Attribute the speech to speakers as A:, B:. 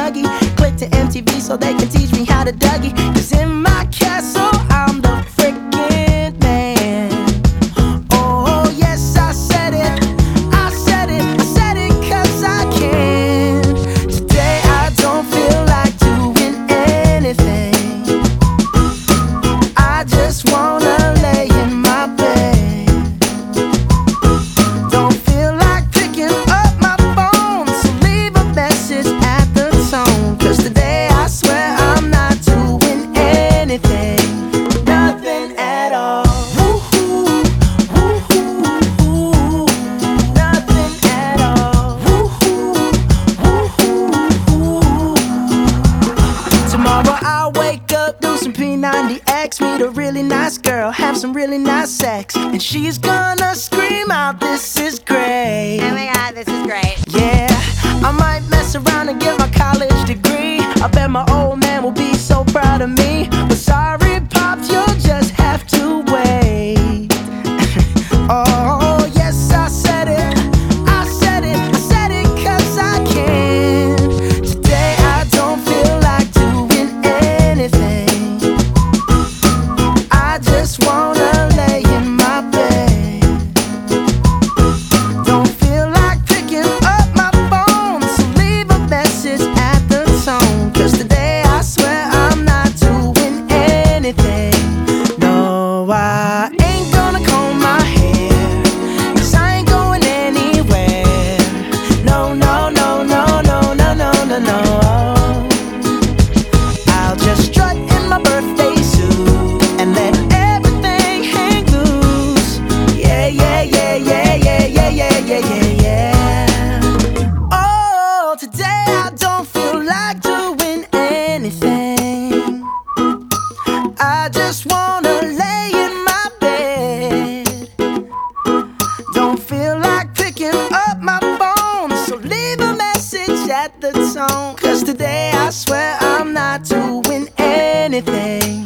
A: Click to MTV so they can teach me how to Dougie. Cause in my castle, wake up, do some P90X, meet a really nice girl, have some really nice sex, and she's gonna scream out, This is great.
B: Oh my god, this is great.
A: Yeah, I might mess around the tone. Cause today I swear I'm not doing anything.